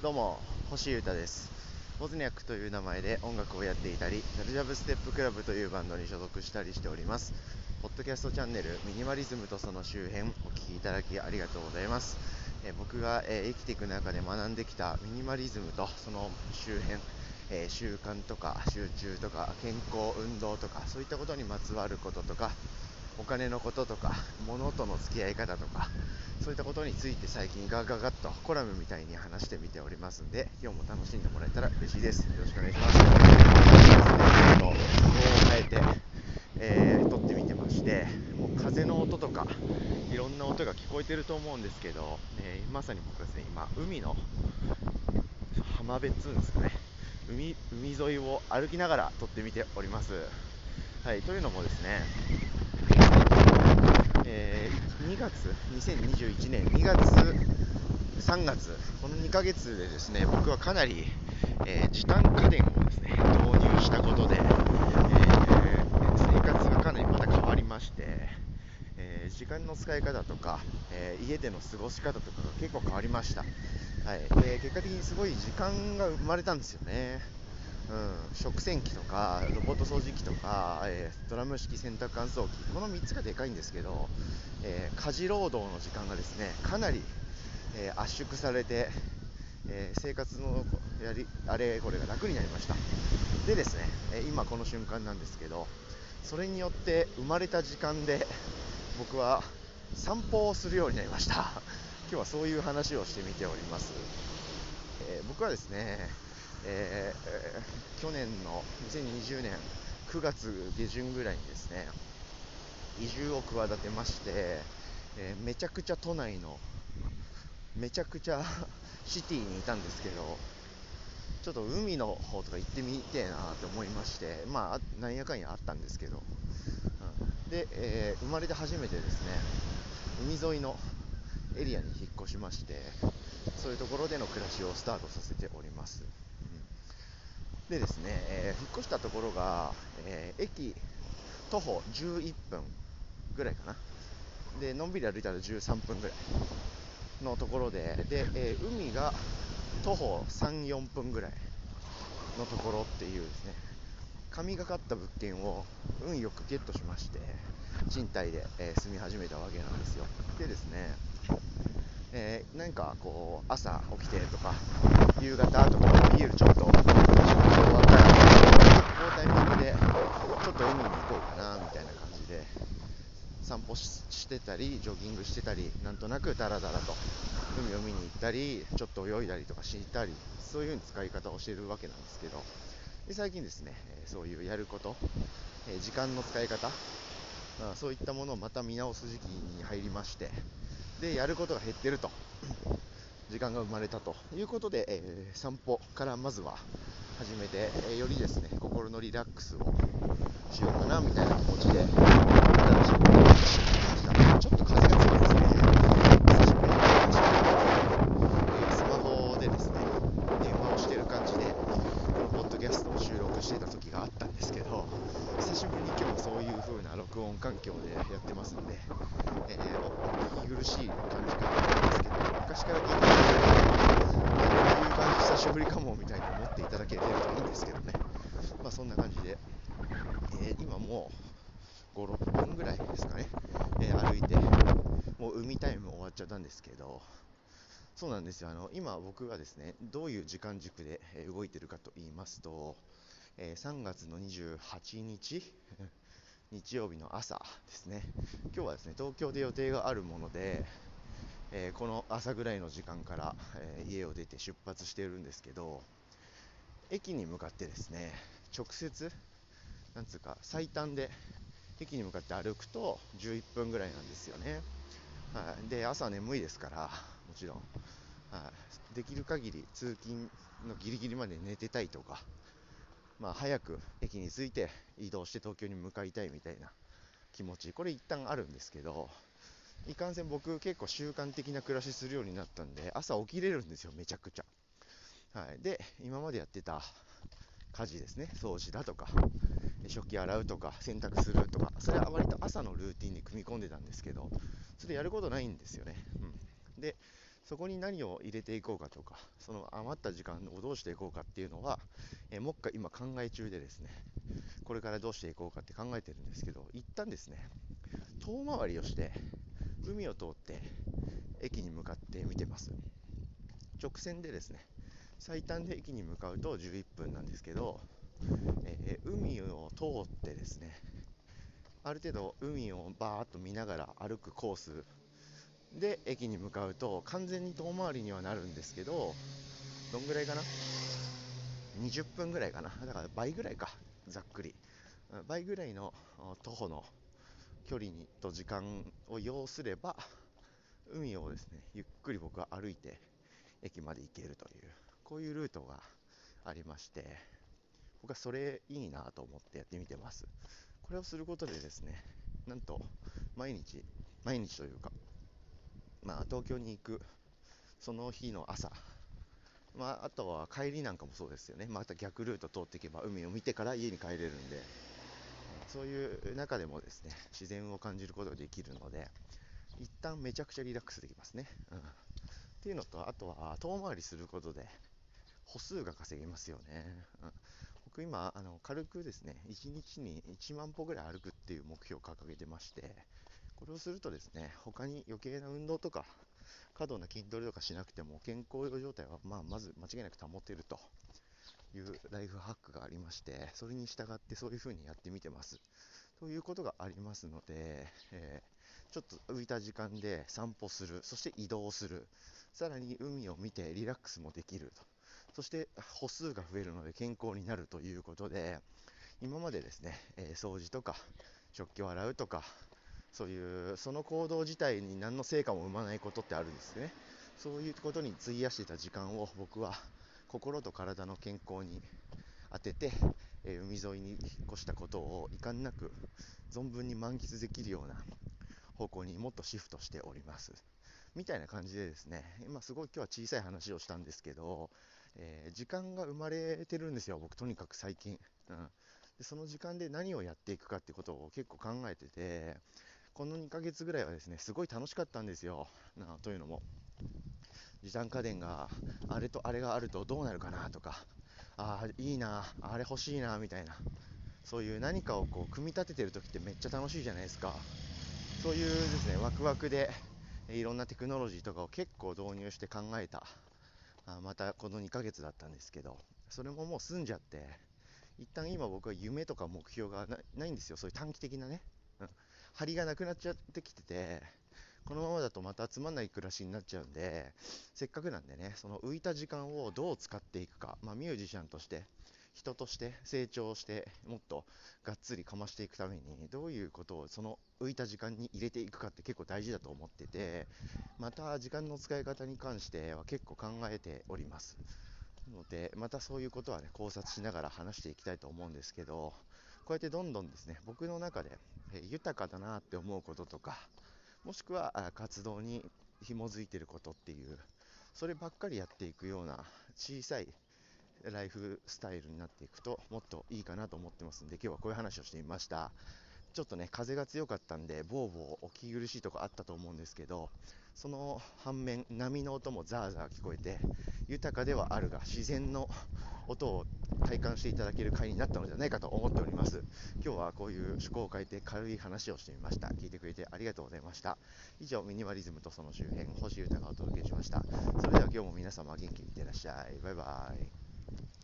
どうも星優太です。ボズニャックという名前で音楽をやっていたりザルジャブステップクラブというバンドに所属したりしております。ポッドキャストチャンネルミニマリズムとその周辺お聴きいただきありがとうございます。え僕が、え生きていく中で学んできたミニマリズムとその周辺えー、習慣とか集中とか健康運動とかそういったことにまつわることとかお金のこととか物との付き合い方とかそういったことについて最近ガガガッとコラムみたいに話してみておりますんで今日も楽しんでもらえたら嬉しいです。よろしくお願いします。ちょっとを変えて、えー、撮ってみてましてもう風の音とかいろんな音が聞こえてると思うんですけど、えー、まさに僕はですね今海の浜辺っつうんですかね。海海沿いを歩きながら撮ってみております。はいというのもですねえー、2月、2021年2月、3月、この2ヶ月でですね、僕はかなり、えー、時短家電をですね、導入したことで、えー、生活がかなりまた変わりまして、え時間の使い方とか、え家での過ごし方とかが結構変わりました。はい、で結果的にすごい時間が生まれたんですよね。うん、食洗機とかロボット掃除機とか、えー、ドラム式洗濯乾燥機この3つがでかいんですけど、えー、家事労働の時間がですねかなり、えー、圧縮されて、え生活のやりあれこれが楽になりました。でですね、え今この瞬間なんですけどそれによって生まれた時間で僕は散歩をするようになりました。今日はそういう話をしてみております、え僕はですねえー、去年の2020年9月下旬ぐらいにですね移住を企てまして、えー、めちゃくちゃ都内のめちゃくちゃ シティにいたんですけどちょっと海の方とか行ってみてえなって思いましてまあなんやかんやあったんですけど、うん、で、えー、生まれて初めてですね海沿いのエリアに引っ越しましてそういうところでの暮らしをスタートさせております。でですね、えー、引っ越したところが、えー、駅徒歩11分ぐらいかな。でのんびり歩いたら13分ぐらいのところでで、えー、海が徒歩34分ぐらいのところっていうですね神がかった物件を運よくゲットしまして賃貸で、え住み始めたわけなんですよ。でですねえー、なんかこう朝起きてとか夕方とかビールちょっと仕事終わったらこうタイミングでちょっと海に行こうかなみたいな感じで散歩してたりジョギングしてたりなんとなくダラダラと海を見に行ったりちょっと泳いだりとかしたりそういう風に使い方をしてるわけなんですけどで最近ですねそういうやること時間の使い方そういったものをまた見直す時期に入りましてでやることが減ってると。時間が生まれたと。いうことで、えー、散歩からまずは始めて、えー、よりですね心のリラックスをしようかなみたいな気持ちで新しいことをしましたちょっと風が強いですね久しぶりにスマホでですね電話をしてる感じでこのポッドキャストを収録してた時があったんですけど久しぶりに今日そういう風な録音環境でやってますので、えー、息苦しい感じかと思うんですけど、昔から聞いてるこういう感じ久しぶりかもみたいに思っていただけてるといいんですけどね、まあそんな感じで、えー、今もう5、6分ぐらいですかね、えー、歩いて、もう海タイム終わっちゃったんですけど、そうなんですよ。あの今僕がですねどういう時間軸で動いてるかと言いますと、えー、3月の28日日曜日の朝ですね。今日はですね東京で予定があるもので、えー、この朝ぐらいの時間から、えー、家を出て出発しているんですけど駅に向かってですね直接なんつうか最短で駅に向かって歩くと11分ぐらいなんですよね、はい、で朝眠いですからもちろん、はい、できる限り通勤のギリギリまで寝てたいとかまあ、早く駅に着いて移動して東京に向かいたいみたいな気持ち。これ一旦あるんですけどいかんせん僕結構習慣的な暮らしするようになったんで朝起きれるんですよめちゃくちゃ、はい、で今までやってた家事ですね。掃除だとか食器洗うとか洗濯するとかそれは割と朝のルーティンに組み込んでたんですけどそれやることないんですよね、うん、でそこに何を入れていこうかとか、その余った時間をどうしていこうかっていうのは、えー、もっか今考え中でですね、これからどうしていこうかって考えてるんですけど、一旦ですね、遠回りをして、海を通って駅に向かって見てます。直線でですね、最短で駅に向かうと11分なんですけど、えー、海を通ってですね、ある程度海をバーっと見ながら歩くコースで駅に向かうと完全に遠回りにはなるんですけどどんぐらいかな？20分ぐらいかな？だから倍ぐらいかざっくり。倍ぐらいの徒歩の距離にと時間を要すれば海をですねゆっくり僕は歩いて駅まで行けるというこういうルートがありまして僕はそれいいなと思ってやってみてます。これをすることでですねなんと毎日毎日というかまあ、東京に行くその日の朝、まあ、あとは帰りなんかもそうですよね、また逆ルート通っていけば海を見てから家に帰れるんで、そういう中でもですね自然を感じることができるので、一旦めちゃくちゃリラックスできますね。うん、っていうのと、あとは遠回りすることで歩数が稼げますよね。うん、僕今あの軽くですね1日に1万歩ぐらい歩くっていう目標を掲げてましてこれをするとですね、他に余計な運動とか、過度な筋トレとかしなくても健康状態は、まあ、まず間違いなく保てるというライフハックがありまして、それに従ってそういう風にやってみてます。ということがありますので、えー、ちょっと浮いた時間で散歩する、そして移動する、さらに海を見てリラックスもできると、そして歩数が増えるので健康になるということで、今までですね、えー、掃除とか食器を洗うとか、そういうその行動自体に何の成果も生まないことってあるんですね。そういうことに費やしてた時間を僕は心と体の健康に当てて、えー、海沿いに引っ越したことを遺憾なく存分に満喫できるような方向にもっとシフトしております。みたいな感じでですね今すごい今日は小さい話をしたんですけど、えー、時間が生まれてるんですよ僕。とにかく最近、うん、でその時間で何をやっていくかってことを結構考えててこの2ヶ月ぐらいはですね、すごい楽しかったんですよ。なというのも、時短家電があれとあれがあるとどうなるかなとか、ああ、いいな、あれ欲しいな、みたいな、そういう何かをこう組み立ててる時ってめっちゃ楽しいじゃないですか。そういうですね、ワクワクで、いろんなテクノロジーとかを結構導入して考えた、あまたこの2ヶ月だったんですけど、それももう済んじゃって、一旦今僕は夢とか目標がないんですよ、そういう短期的なね。張りがなくなっちゃってきてて、このままだとまたつまんない暮らしになっちゃうんで、せっかくなんでね、その浮いた時間をどう使っていくか、まあ、ミュージシャンとして、人として成長して、もっとがっつりかましていくために、どういうことをその浮いた時間に入れていくかって結構大事だと思ってて、また時間の使い方に関しては結構考えております。ので、またそういうことはね、考察しながら話していきたいと思うんですけど、うやってどんどんですね、僕の中で、え豊かだなって思うこととか、もしくは活動に紐づいてることっていう、そればっかりやっていくような小さいライフスタイルになっていくともっといいかなと思ってますんで、今日はこういう話をしてみました。ちょっとね、風が強かったんで、ボーボーお聞き苦しいとこあったと思うんですけど、その反面、波の音もザーザー聞こえて、豊かではあるが、自然の音を体感していただける回になったのではないかと思っております。今日はこういう趣向を変えて軽い話をしてみました。聞いてくれてありがとうございました。以上、ミニマリズムとその周辺、星豊がお届けしました。それでは今日も皆様元気にいってらっしゃい。バイバイ。